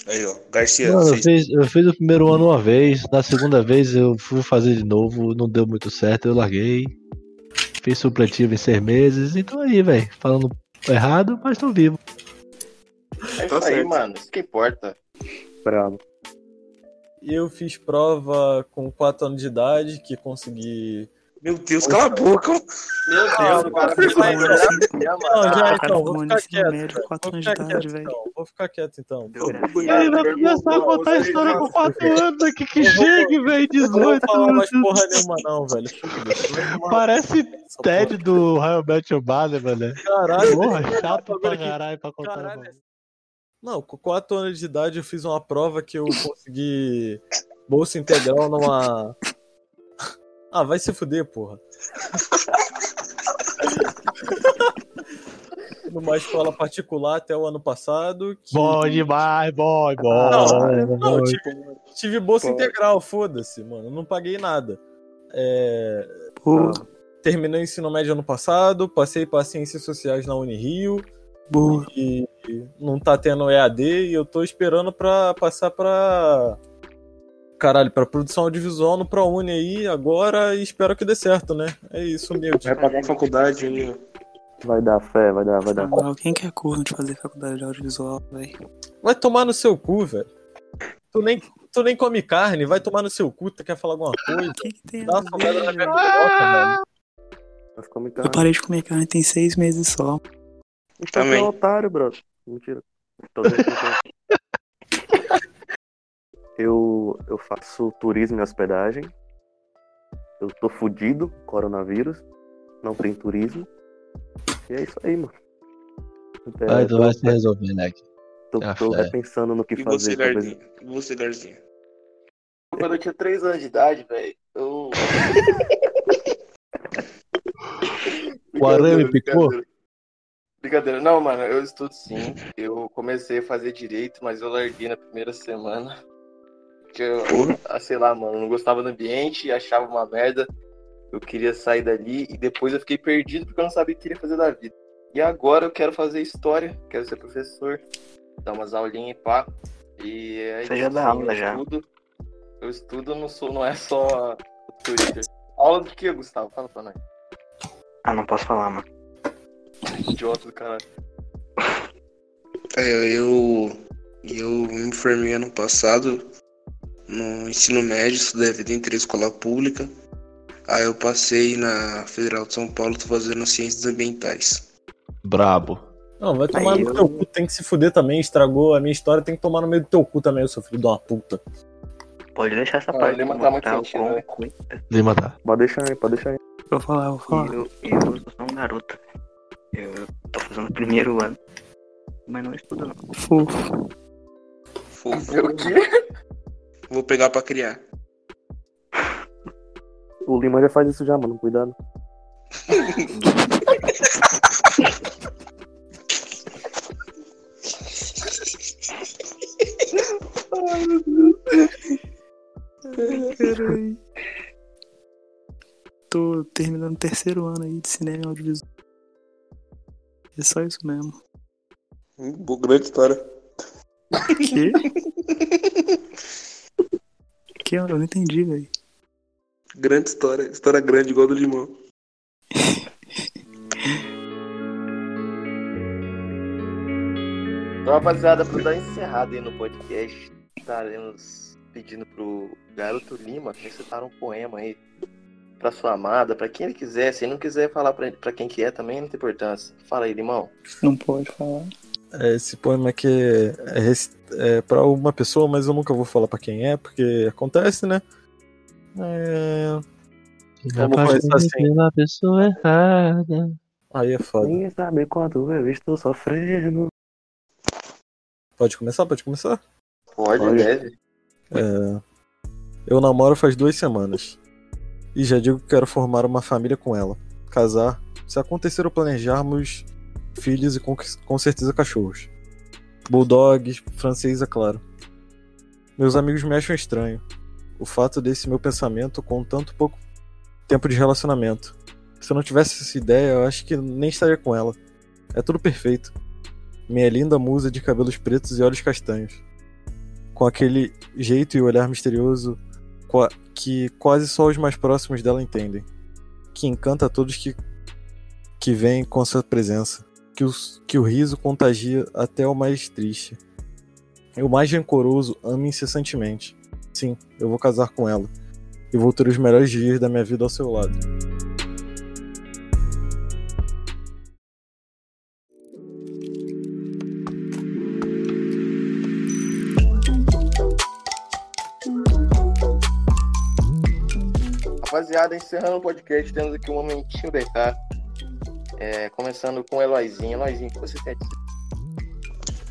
Aí, ó. Garcia, Mano, eu fiz, eu fiz o primeiro ano uma vez, na segunda vez eu fui fazer de novo, não deu muito certo, eu larguei. Fiz supletivo em seis meses, então aí, velho. Falando errado, mas tô vivo. É isso Tá aí, certo. mano. Isso que importa. Bravo. Eu fiz prova com 4 anos de idade, que consegui. Meu Deus, cala a boca. Meu Deus, cara Não, mano. já cara então, vou ficar quieto. então. Vou anos de ficar idade, quieto, velho. então. Vou ficar quieto então. Ele vai começar a contar a história com 4 anos aqui que chegue, velho. Eu não vou 18 falar mais anos. porra nenhuma, não, velho. Parece Ted do Raio Match Bale, mano. Caralho, Porra, chato pra caralho pra contar. Não, com 4 anos de idade eu fiz uma prova que eu consegui bolsa integral numa. Ah, vai se fuder, porra. numa escola particular até o ano passado. Que... Bom demais, bom, bom. Não, não, bom. tive, tive bolsa Pô. integral, foda-se, mano. Não paguei nada. É, Boa, terminei o ensino médio ano passado, passei para Ciências Sociais na Unirio boa. e não tá tendo EAD e eu tô esperando pra passar pra. Caralho, pra produção audiovisual no ProUni aí agora e espero que dê certo, né? É isso, humilde. Vai pagar a faculdade aí. Vai dar fé, vai dar, vai dar. Alguém que é corno de fazer faculdade de audiovisual, velho. Vai tomar no seu cu, velho. Tu nem, tu nem come carne, vai tomar no seu cu, tu quer falar alguma coisa? O que, que tem Dá uma na minha piroca, velho. Eu parei de comer carne tem seis meses só. Então Também. é otário, brother. Mentira. Tô. Eu, eu faço turismo e hospedagem. Eu tô fudido, coronavírus. Não tem turismo. E é isso aí, mano. É, Vai, tu tô, vai se resolver, né? tô, Ah, tô fé. repensando no que E fazer. você, Garzinho? E você, Garzinho? Quando eu tinha 3 anos de idade, velho, eu. (laughs) O arame picou? Brincadeira. Não, mano, eu estudo sim. Eu comecei a fazer direito, mas eu larguei na primeira semana. Porque eu, ah, sei lá, mano, não gostava do ambiente, achava uma merda. Eu queria sair dali e depois eu fiquei perdido porque eu não sabia o que queria fazer da vida. E agora eu quero fazer história, quero ser professor, dar umas aulinhas e pá. E é Você isso, já dá assim, aula eu já. Estudo, eu estudo, não, sou, não é só o Twitter. Aula do que, Gustavo? Fala pra nós. Ah, não posso falar, mano. Idiota do caralho. É, eu, eu me formei ano passado no ensino médio, estudei a vida inteira em escola pública. Aí eu passei na Federal de São Paulo, tô fazendo ciências ambientais. Brabo. Não, vai tomar Aí no eu- teu cu, tem que se fuder também, estragou a minha história, tem que tomar no meio do teu cu também, seu filho de uma puta. Pode deixar essa Ah, parte Lima tá muito sentido, né? Lima tá. Pode deixar aí, pode deixar aí. Vou falar, vou falar. Eu, eu sou um garoto. Eu tô fazendo o primeiro ano. Mas não estudo não. Fofo. Fofo. O quê? Vou pegar pra criar. O Lima já faz isso já, mano. Cuidado. Caralho. Tô terminando o terceiro ano aí de cinema e audiovisual. É só isso mesmo. Hum, Boa, grande história. Que? (laughs) que? Eu não entendi, velho. Grande história. História grande, igual do limão. Então, rapaziada, pra dar encerrada aí no podcast, estaremos pedindo pro Garoto Lima recitar um poema aí pra sua amada, pra quem ele quiser. Se ele não quiser falar pra, pra quem que é também, não tem importância. Fala aí, Limão. Não pode falar. É, Esse poema aqui é, é, é pra uma pessoa, mas eu nunca vou falar pra quem é, porque acontece, né? É... Vamos começar assim. Pela pessoa errada. Aí é foda. Ninguém sabe quanto eu estou sofrendo. Pode começar? Pode começar? Pode, Pode. deve. É, Eu namoro faz duas semanas. E já digo que quero formar uma família com ela. Casar, se acontecer ou planejarmos filhos e com, com certeza cachorros. Bulldogs, francês, é claro. Meus amigos me acham estranho. O fato desse meu pensamento com tanto pouco tempo de relacionamento. Se eu não tivesse essa ideia, eu acho que nem estaria com ela. É tudo perfeito. Minha linda musa de cabelos pretos e olhos castanhos com aquele jeito e olhar misterioso que quase só os mais próximos dela entendem, que encanta a todos que, que vêm com sua presença, que, os, que o riso contagia até o mais triste. E o mais rancoroso ama incessantemente. Sim, eu vou casar com ela. E vou ter os melhores dias da minha vida ao seu lado. Rapaziada, encerrando o podcast, temos aqui um momentinho BK. É, começando com o Eloizinho. Eloizinho, o que você a dizer?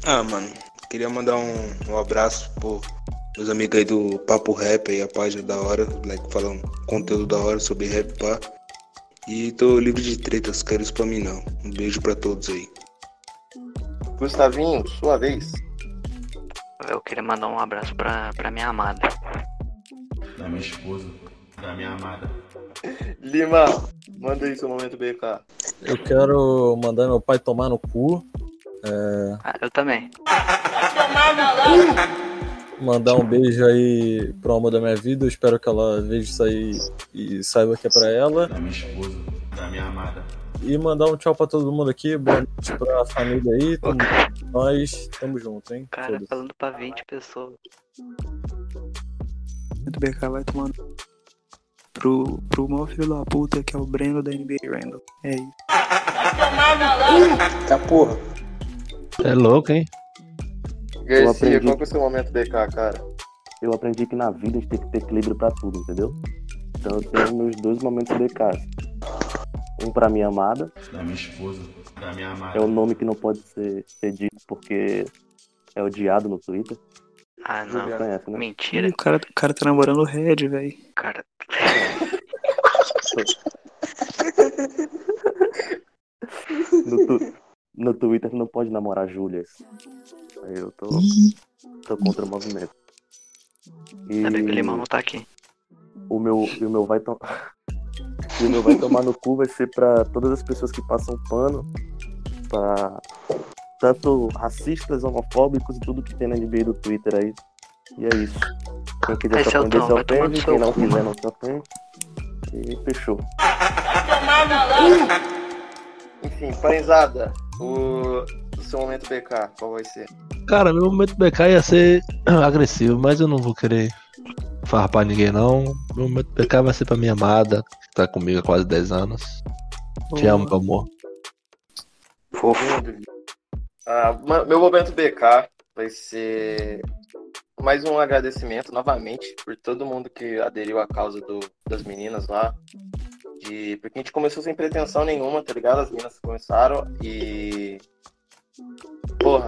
Ah, mano, queria mandar um, um abraço pro meus amigos aí do Papo Rap aí, a página da hora, moleque falando conteúdo da hora sobre rap pá. E tô livre de tretas, quero isso pra mim não. Um beijo pra todos aí. Gustavinho, sua vez. Eu queria mandar um abraço pra, pra minha amada. Da minha esposa, da minha amada. Lima, manda aí seu momento BK. Eu quero mandar meu pai tomar no cu. Ah, eu também. Mandar um beijo aí pro amor da minha vida. Eu espero que ela veja isso aí e saiba que é pra ela. Da minha esposa, da minha amada. E mandar um tchau pra todo mundo aqui, boa noite pra família aí. Tamo, nós tamo junto, hein? Cara, Foda-se. falando pra 20 pessoas. Do BK vai tomando. Pro, pro maior filho da puta que é o Breno da NBA Randall. É isso. Tá porra. É louco, hein? Garcia, aprendi. qual que é o seu momento BK, cara? Eu aprendi que na vida a gente tem que ter equilíbrio pra tudo, entendeu? Então eu tenho meus dois momentos casa. Um pra minha amada, Da minha esposa, da minha amada. é o nome que não pode ser, ser dito porque é odiado no Twitter. Ah, não. Né? Mentira, o, cara, o cara tá namorando o Red, velho. cara. (laughs) No, tu- no Twitter não pode namorar Júlias. Aí eu tô, tô contra o movimento. E Ainda bem que o Limão não tá aqui. o meu, e o meu vai tomar. (laughs) E o meu vai tomar no cu vai ser pra todas as pessoas que passam pano pra tanto racistas, homofóbicos e tudo que tem na NBA do Twitter aí. E é isso. Quem quiser se Esse é o ofender, Tom, se ofende. Quem não quiser, não se ofende. E fechou. Enfim, parizada, o, o seu momento BK, qual vai ser? Cara, meu momento BK ia ser (clears throat) agressivo, mas eu não vou querer farpar ninguém não. Meu momento BK vai ser pra minha amada, que tá comigo há quase 10 anos. Te amo, meu amor. Fofo. Ah, meu momento BK vai ser mais um agradecimento novamente por todo mundo que aderiu à causa do- das meninas lá. De, porque a gente começou sem pretensão nenhuma, tá ligado? As meninas começaram e. Porra,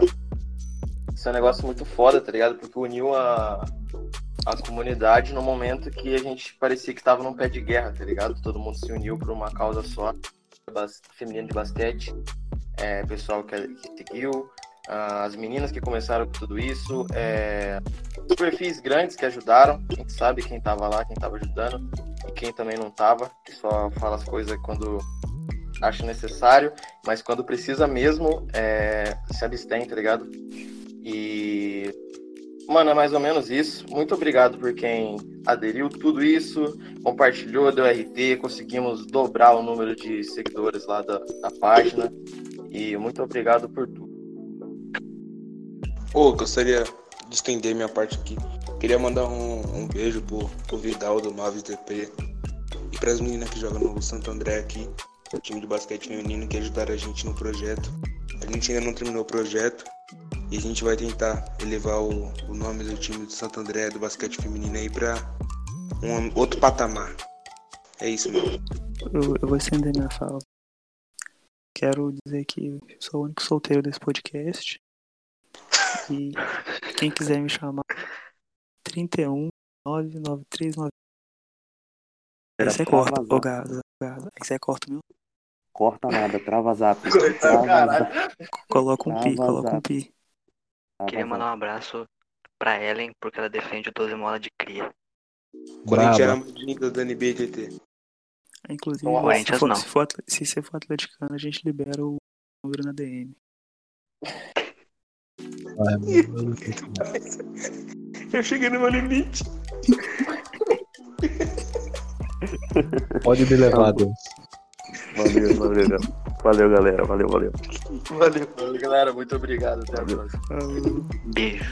isso é um negócio muito foda, tá ligado? Porque uniu a, a comunidade no momento que a gente parecia que tava num pé de guerra, tá ligado? Todo mundo se uniu por uma causa só, feminino de basquete é, pessoal que, seguiu, ah, as meninas que começaram com tudo isso, é, os perfis grandes que ajudaram, a gente sabe quem tava lá, quem tava ajudando e quem também não tava, que só fala as coisas quando acha necessário, mas quando precisa mesmo, é, se abstém, tá ligado? E Mano, é mais ou menos isso. Muito obrigado por quem aderiu tudo isso, compartilhou, deu RT, conseguimos dobrar o número de seguidores lá da, da página. E muito obrigado por tudo. Ô, gostaria de estender minha parte aqui. Queria mandar um, um beijo pro, pro Vidal do Mavis DP e pras meninas que jogam no Santo André aqui, o time de basquete feminino que ajudaram a gente no projeto. A gente ainda não terminou o projeto e a gente vai tentar elevar o, o nome do time do Santo André do basquete feminino aí pra um outro patamar. É isso, mano. Eu, eu vou estender minha fala. Quero dizer que eu sou o único solteiro desse podcast. E quem quiser me chamar, 31 99399. Aí você corta, ô Gaza, Gaza. Aí você corta o meu. Corta nada, trava zap. (laughs) Trava. Coloca um pi, coloca um pi. Queria mandar um abraço pra Ellen, porque ela defende o 12 mola de cria. Mais linda da NBA TT. Inclusive, Não, se, for, não. se, for, se você for atleticano, a gente libera o número na DM. Eu cheguei no meu limite. Pode me levar, Deus. Valeu, valeu, galera. Valeu, galera. Valeu, valeu. Valeu. Valeu, galera. Muito obrigado. Até a próxima. Beijo.